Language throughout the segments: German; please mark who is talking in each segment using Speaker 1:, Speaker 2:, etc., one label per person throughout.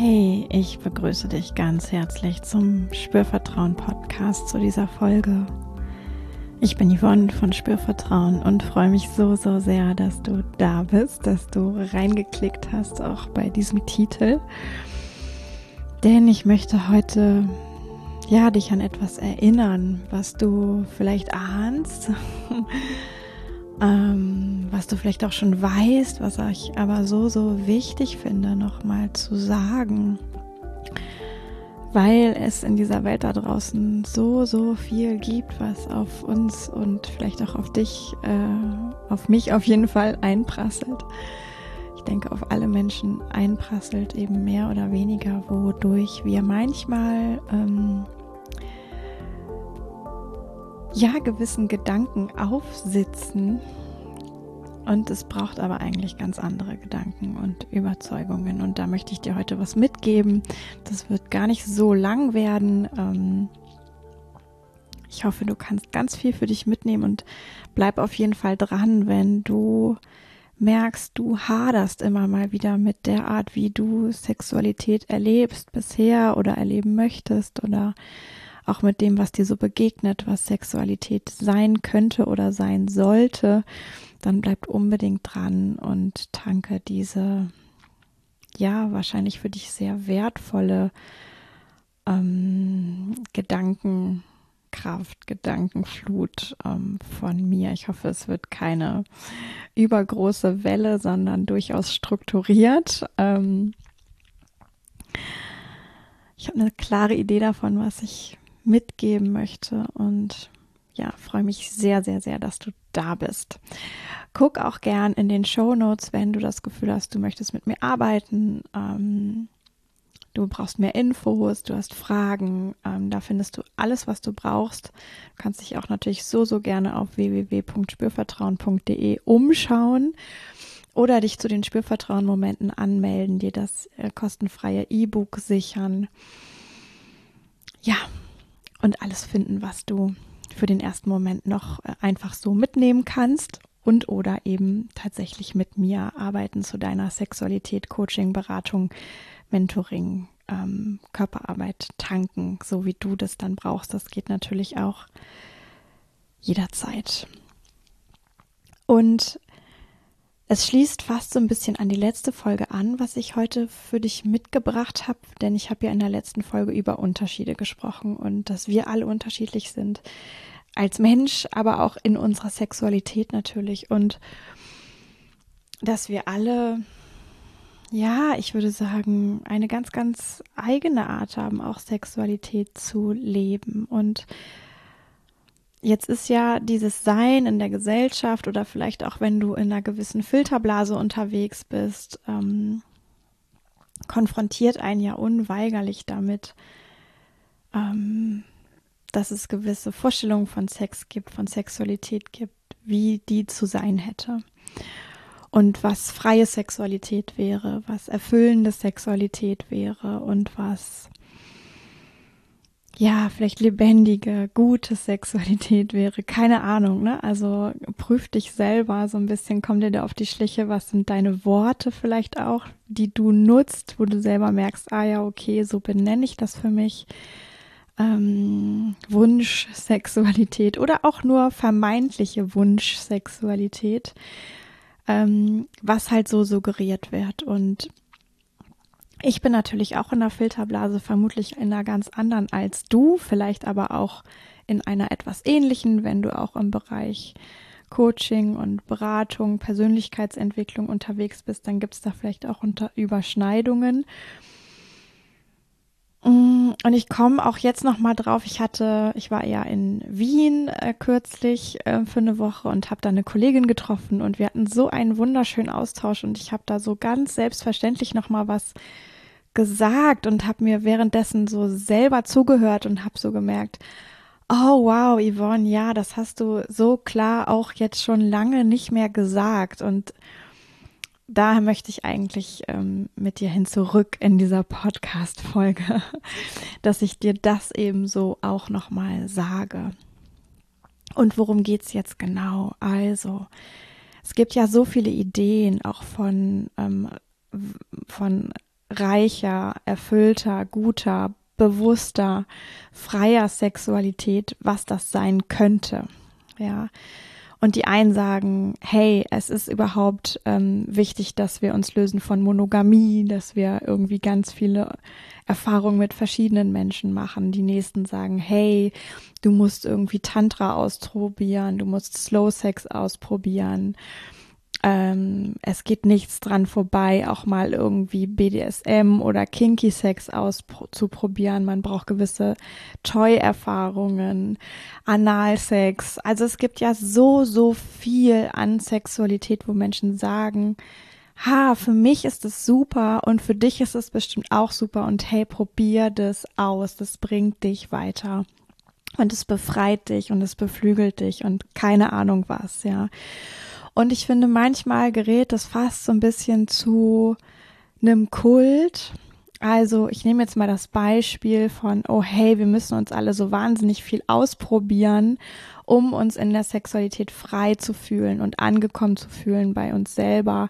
Speaker 1: Hey, ich begrüße dich ganz herzlich zum Spürvertrauen Podcast zu dieser Folge. Ich bin Yvonne von Spürvertrauen und freue mich so, so sehr, dass du da bist, dass du reingeklickt hast, auch bei diesem Titel. Denn ich möchte heute ja dich an etwas erinnern, was du vielleicht ahnst, ähm, was du vielleicht auch schon weißt, was ich aber so, so wichtig finde, nochmal zu sagen. Weil es in dieser Welt da draußen so, so viel gibt, was auf uns und vielleicht auch auf dich, äh, auf mich auf jeden Fall einprasselt. Ich denke, auf alle Menschen einprasselt eben mehr oder weniger, wodurch wir manchmal ähm, ja gewissen Gedanken aufsitzen. Und es braucht aber eigentlich ganz andere Gedanken und Überzeugungen. Und da möchte ich dir heute was mitgeben. Das wird gar nicht so lang werden. Ähm, ich hoffe, du kannst ganz viel für dich mitnehmen und bleib auf jeden Fall dran, wenn du merkst, du haderst immer mal wieder mit der Art, wie du Sexualität erlebst bisher oder erleben möchtest oder auch mit dem, was dir so begegnet, was Sexualität sein könnte oder sein sollte, dann bleibt unbedingt dran und tanke diese, ja, wahrscheinlich für dich sehr wertvolle ähm, Gedankenkraft, Gedankenflut ähm, von mir. Ich hoffe, es wird keine übergroße Welle, sondern durchaus strukturiert. Ähm, ich habe eine klare Idee davon, was ich mitgeben möchte. Und ja, freue mich sehr, sehr, sehr, dass du da bist. Guck auch gern in den Show Notes, wenn du das Gefühl hast, du möchtest mit mir arbeiten. Ähm, du brauchst mehr Infos, du hast Fragen. Ähm, da findest du alles, was du brauchst. Du kannst dich auch natürlich so, so gerne auf www.spürvertrauen.de umschauen oder dich zu den Spürvertrauen-Momenten anmelden, dir das äh, kostenfreie E-Book sichern. Ja, und alles finden, was du für den ersten Moment noch äh, einfach so mitnehmen kannst und oder eben tatsächlich mit mir arbeiten zu deiner Sexualität, Coaching, Beratung, Mentoring, ähm, Körperarbeit tanken, so wie du das dann brauchst. Das geht natürlich auch jederzeit. Und es schließt fast so ein bisschen an die letzte Folge an, was ich heute für dich mitgebracht habe, denn ich habe ja in der letzten Folge über Unterschiede gesprochen und dass wir alle unterschiedlich sind als Mensch, aber auch in unserer Sexualität natürlich und dass wir alle, ja, ich würde sagen, eine ganz, ganz eigene Art haben, auch Sexualität zu leben und Jetzt ist ja dieses Sein in der Gesellschaft oder vielleicht auch wenn du in einer gewissen Filterblase unterwegs bist, ähm, konfrontiert einen ja unweigerlich damit, ähm, dass es gewisse Vorstellungen von Sex gibt, von Sexualität gibt, wie die zu sein hätte. Und was freie Sexualität wäre, was erfüllende Sexualität wäre und was ja, vielleicht lebendige, gute Sexualität wäre. Keine Ahnung, ne? Also prüf dich selber so ein bisschen, komm dir da auf die Schliche, was sind deine Worte vielleicht auch, die du nutzt, wo du selber merkst, ah ja, okay, so benenne ich das für mich. Ähm, Wunschsexualität oder auch nur vermeintliche Wunschsexualität, ähm, was halt so suggeriert wird. Und ich bin natürlich auch in der Filterblase, vermutlich in einer ganz anderen als du, vielleicht aber auch in einer etwas ähnlichen, wenn du auch im Bereich Coaching und Beratung, Persönlichkeitsentwicklung unterwegs bist, dann gibt es da vielleicht auch unter Überschneidungen. Mm, und ich komme auch jetzt noch mal drauf. Ich hatte, ich war ja in Wien äh, kürzlich äh, für eine Woche und habe da eine Kollegin getroffen und wir hatten so einen wunderschönen Austausch und ich habe da so ganz selbstverständlich noch mal was gesagt und habe mir währenddessen so selber zugehört und habe so gemerkt, oh wow, Yvonne, ja, das hast du so klar auch jetzt schon lange nicht mehr gesagt und daher möchte ich eigentlich ähm, mit dir hin zurück in dieser Podcast-Folge, dass ich dir das eben so auch nochmal sage. Und worum geht's jetzt genau? Also, es gibt ja so viele Ideen auch von, ähm, von reicher, erfüllter, guter, bewusster, freier Sexualität, was das sein könnte. Ja. Und die einen sagen, hey, es ist überhaupt ähm, wichtig, dass wir uns lösen von Monogamie, dass wir irgendwie ganz viele Erfahrungen mit verschiedenen Menschen machen. Die nächsten sagen, hey, du musst irgendwie Tantra ausprobieren, du musst Slow Sex ausprobieren ähm, es geht nichts dran vorbei, auch mal irgendwie BDSM oder Kinky Sex auszuprobieren. Man braucht gewisse Toy-Erfahrungen, Analsex. Also es gibt ja so, so viel an Sexualität, wo Menschen sagen, ha, für mich ist es super und für dich ist es bestimmt auch super und hey, probier das aus, das bringt dich weiter. Und es befreit dich und es beflügelt dich und keine Ahnung was, ja. Und ich finde, manchmal gerät das fast so ein bisschen zu einem Kult. Also ich nehme jetzt mal das Beispiel von, oh hey, wir müssen uns alle so wahnsinnig viel ausprobieren, um uns in der Sexualität frei zu fühlen und angekommen zu fühlen bei uns selber.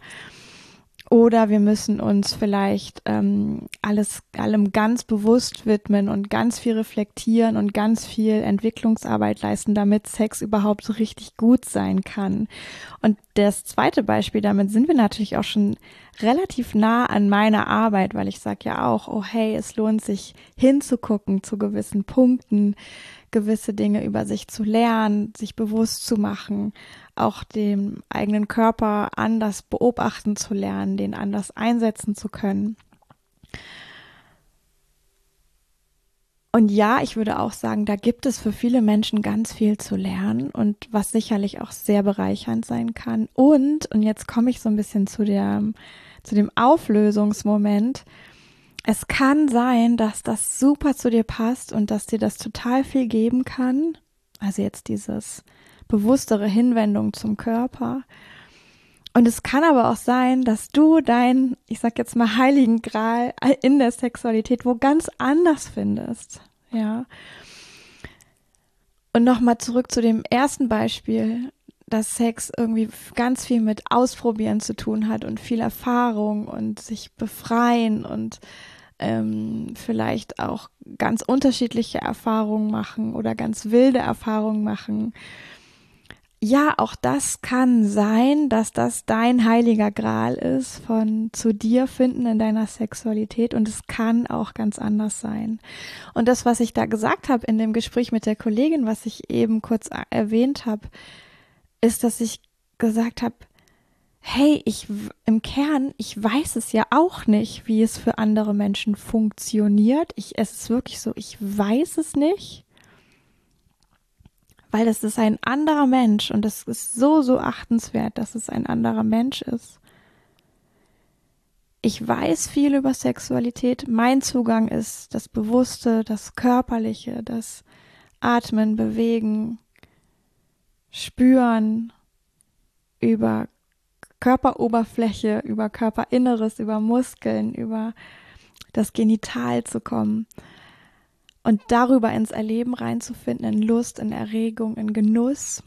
Speaker 1: Oder wir müssen uns vielleicht ähm, alles, allem ganz bewusst widmen und ganz viel reflektieren und ganz viel Entwicklungsarbeit leisten, damit Sex überhaupt so richtig gut sein kann. Und das zweite Beispiel, damit sind wir natürlich auch schon relativ nah an meiner Arbeit, weil ich sage ja auch, oh hey, es lohnt sich hinzugucken zu gewissen Punkten, gewisse Dinge über sich zu lernen, sich bewusst zu machen, auch den eigenen Körper anders beobachten zu lernen, den anders einsetzen zu können. Und ja, ich würde auch sagen, da gibt es für viele Menschen ganz viel zu lernen und was sicherlich auch sehr bereichernd sein kann. Und, und jetzt komme ich so ein bisschen zu der, zu dem Auflösungsmoment. Es kann sein, dass das super zu dir passt und dass dir das total viel geben kann. Also jetzt dieses bewusstere Hinwendung zum Körper. Und es kann aber auch sein, dass du deinen, ich sag jetzt mal, heiligen Gral in der Sexualität wo ganz anders findest. Ja. Und nochmal zurück zu dem ersten Beispiel, dass Sex irgendwie ganz viel mit Ausprobieren zu tun hat und viel Erfahrung und sich befreien und ähm, vielleicht auch ganz unterschiedliche Erfahrungen machen oder ganz wilde Erfahrungen machen ja, auch das kann sein, dass das dein heiliger Gral ist von zu dir finden in deiner Sexualität und es kann auch ganz anders sein. Und das, was ich da gesagt habe in dem Gespräch mit der Kollegin, was ich eben kurz erwähnt habe, ist, dass ich gesagt habe, hey, ich im Kern, ich weiß es ja auch nicht, wie es für andere Menschen funktioniert. Ich, es ist wirklich so, ich weiß es nicht weil das ist ein anderer Mensch und das ist so, so achtenswert, dass es ein anderer Mensch ist. Ich weiß viel über Sexualität. Mein Zugang ist das Bewusste, das Körperliche, das Atmen, Bewegen, Spüren über Körperoberfläche, über Körperinneres, über Muskeln, über das Genital zu kommen und darüber ins Erleben reinzufinden, in Lust, in Erregung, in Genuss.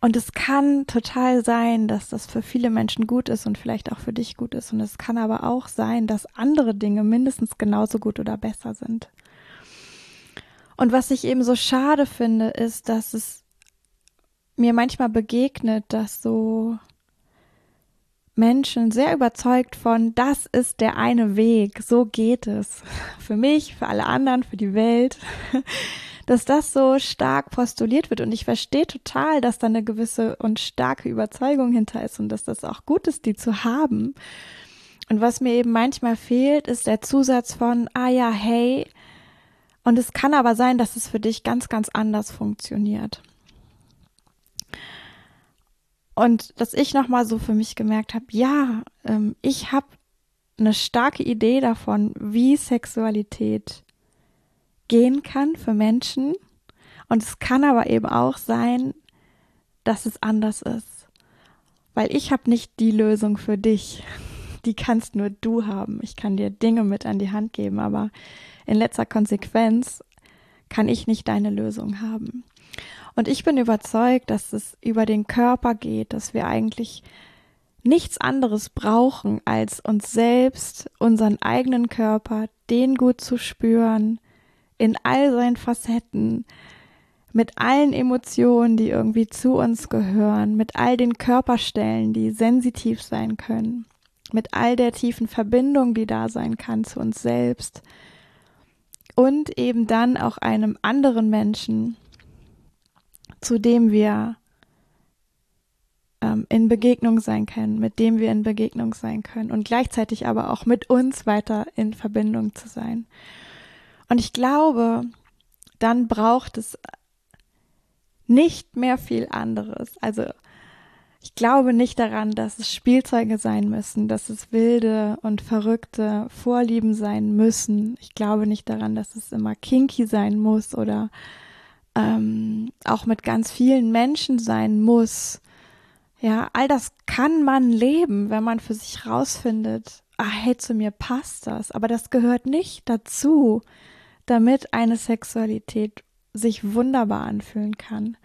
Speaker 1: Und es kann total sein, dass das für viele Menschen gut ist und vielleicht auch für dich gut ist. Und es kann aber auch sein, dass andere Dinge mindestens genauso gut oder besser sind. Und was ich eben so schade finde, ist, dass es mir manchmal begegnet, dass so Menschen sehr überzeugt von, das ist der eine Weg, so geht es. Für mich, für alle anderen, für die Welt. Dass das so stark postuliert wird. Und ich verstehe total, dass da eine gewisse und starke Überzeugung hinter ist und dass das auch gut ist, die zu haben. Und was mir eben manchmal fehlt, ist der Zusatz von, ah ja, hey, und es kann aber sein, dass es für dich ganz, ganz anders funktioniert. Und dass ich nochmal so für mich gemerkt habe, ja, ähm, ich habe eine starke Idee davon, wie Sexualität gehen kann für Menschen. Und es kann aber eben auch sein, dass es anders ist. Weil ich habe nicht die Lösung für dich. Die kannst nur du haben. Ich kann dir Dinge mit an die Hand geben, aber in letzter Konsequenz kann ich nicht deine Lösung haben. Und ich bin überzeugt, dass es über den Körper geht, dass wir eigentlich nichts anderes brauchen, als uns selbst, unseren eigenen Körper, den gut zu spüren, in all seinen Facetten, mit allen Emotionen, die irgendwie zu uns gehören, mit all den Körperstellen, die sensitiv sein können, mit all der tiefen Verbindung, die da sein kann zu uns selbst und eben dann auch einem anderen Menschen, zu dem wir ähm, in Begegnung sein können, mit dem wir in Begegnung sein können und gleichzeitig aber auch mit uns weiter in Verbindung zu sein. Und ich glaube, dann braucht es nicht mehr viel anderes. Also ich glaube nicht daran, dass es Spielzeuge sein müssen, dass es wilde und verrückte Vorlieben sein müssen. Ich glaube nicht daran, dass es immer kinky sein muss oder ähm, auch mit ganz vielen Menschen sein muss. Ja, all das kann man leben, wenn man für sich rausfindet, ah, hey, zu mir passt das. Aber das gehört nicht dazu, damit eine Sexualität sich wunderbar anfühlen kann.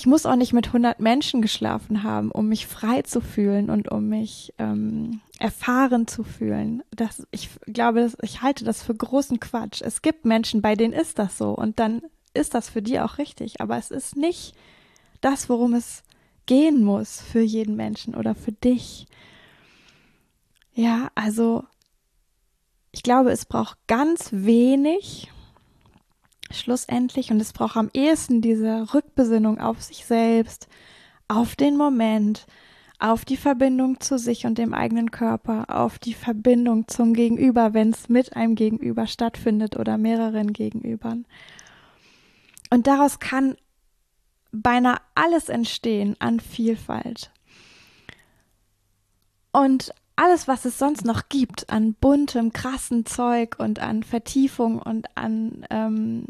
Speaker 1: Ich muss auch nicht mit 100 Menschen geschlafen haben, um mich frei zu fühlen und um mich ähm, erfahren zu fühlen. Das, ich glaube, das, ich halte das für großen Quatsch. Es gibt Menschen, bei denen ist das so und dann ist das für die auch richtig. Aber es ist nicht das, worum es gehen muss für jeden Menschen oder für dich. Ja, also ich glaube, es braucht ganz wenig schlussendlich und es braucht am ehesten diese Rückbesinnung auf sich selbst, auf den Moment, auf die Verbindung zu sich und dem eigenen Körper, auf die Verbindung zum Gegenüber, wenn es mit einem Gegenüber stattfindet oder mehreren Gegenübern. Und daraus kann beinahe alles entstehen an Vielfalt. Und alles, was es sonst noch gibt an buntem, krassen Zeug und an Vertiefung und an ähm,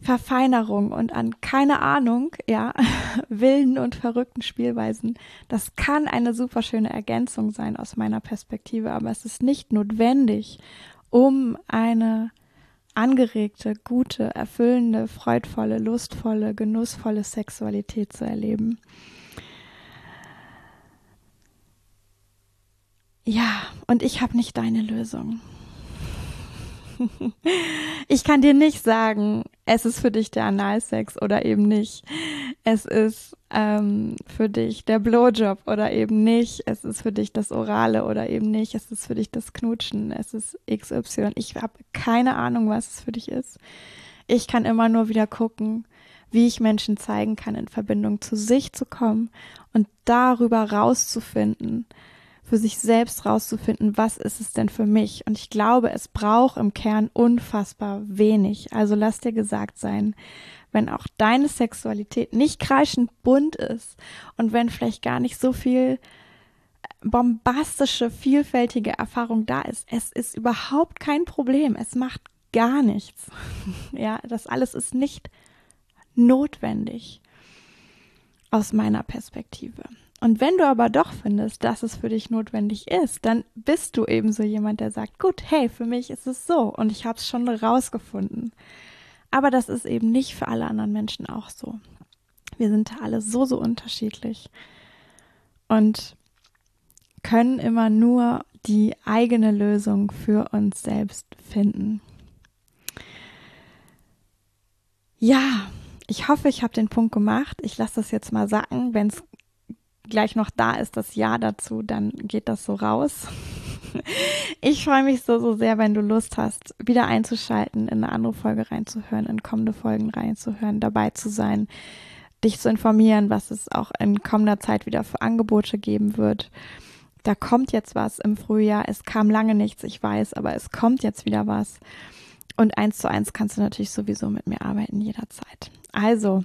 Speaker 1: Verfeinerung und an keine Ahnung, ja, wilden und verrückten Spielweisen, das kann eine super schöne Ergänzung sein aus meiner Perspektive, aber es ist nicht notwendig, um eine angeregte, gute, erfüllende, freudvolle, lustvolle, genussvolle Sexualität zu erleben. Ja, und ich habe nicht deine Lösung. ich kann dir nicht sagen, es ist für dich der Analsex oder eben nicht. Es ist ähm, für dich der Blowjob oder eben nicht. Es ist für dich das Orale oder eben nicht. Es ist für dich das Knutschen. Es ist XY. Ich habe keine Ahnung, was es für dich ist. Ich kann immer nur wieder gucken, wie ich Menschen zeigen kann, in Verbindung zu sich zu kommen und darüber rauszufinden, für sich selbst rauszufinden, was ist es denn für mich. Und ich glaube, es braucht im Kern unfassbar wenig. Also lass dir gesagt sein, wenn auch deine Sexualität nicht kreischend bunt ist und wenn vielleicht gar nicht so viel bombastische, vielfältige Erfahrung da ist, es ist überhaupt kein Problem. Es macht gar nichts. ja, das alles ist nicht notwendig aus meiner Perspektive. Und wenn du aber doch findest, dass es für dich notwendig ist, dann bist du ebenso jemand, der sagt, gut, hey, für mich ist es so und ich habe es schon rausgefunden. Aber das ist eben nicht für alle anderen Menschen auch so. Wir sind alle so, so unterschiedlich und können immer nur die eigene Lösung für uns selbst finden. Ja, ich hoffe, ich habe den Punkt gemacht. Ich lasse das jetzt mal sacken. Wenn es gleich noch da ist, das Ja dazu, dann geht das so raus. Ich freue mich so, so sehr, wenn du Lust hast, wieder einzuschalten, in eine andere Folge reinzuhören, in kommende Folgen reinzuhören, dabei zu sein, dich zu informieren, was es auch in kommender Zeit wieder für Angebote geben wird. Da kommt jetzt was im Frühjahr. Es kam lange nichts, ich weiß, aber es kommt jetzt wieder was. Und eins zu eins kannst du natürlich sowieso mit mir arbeiten jederzeit. Also,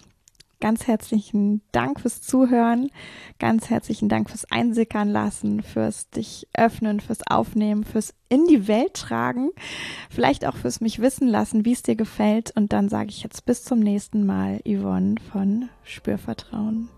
Speaker 1: Ganz herzlichen Dank fürs Zuhören, ganz herzlichen Dank fürs Einsickern lassen, fürs dich öffnen, fürs Aufnehmen, fürs in die Welt tragen, vielleicht auch fürs mich wissen lassen, wie es dir gefällt. Und dann sage ich jetzt bis zum nächsten Mal, Yvonne von Spürvertrauen.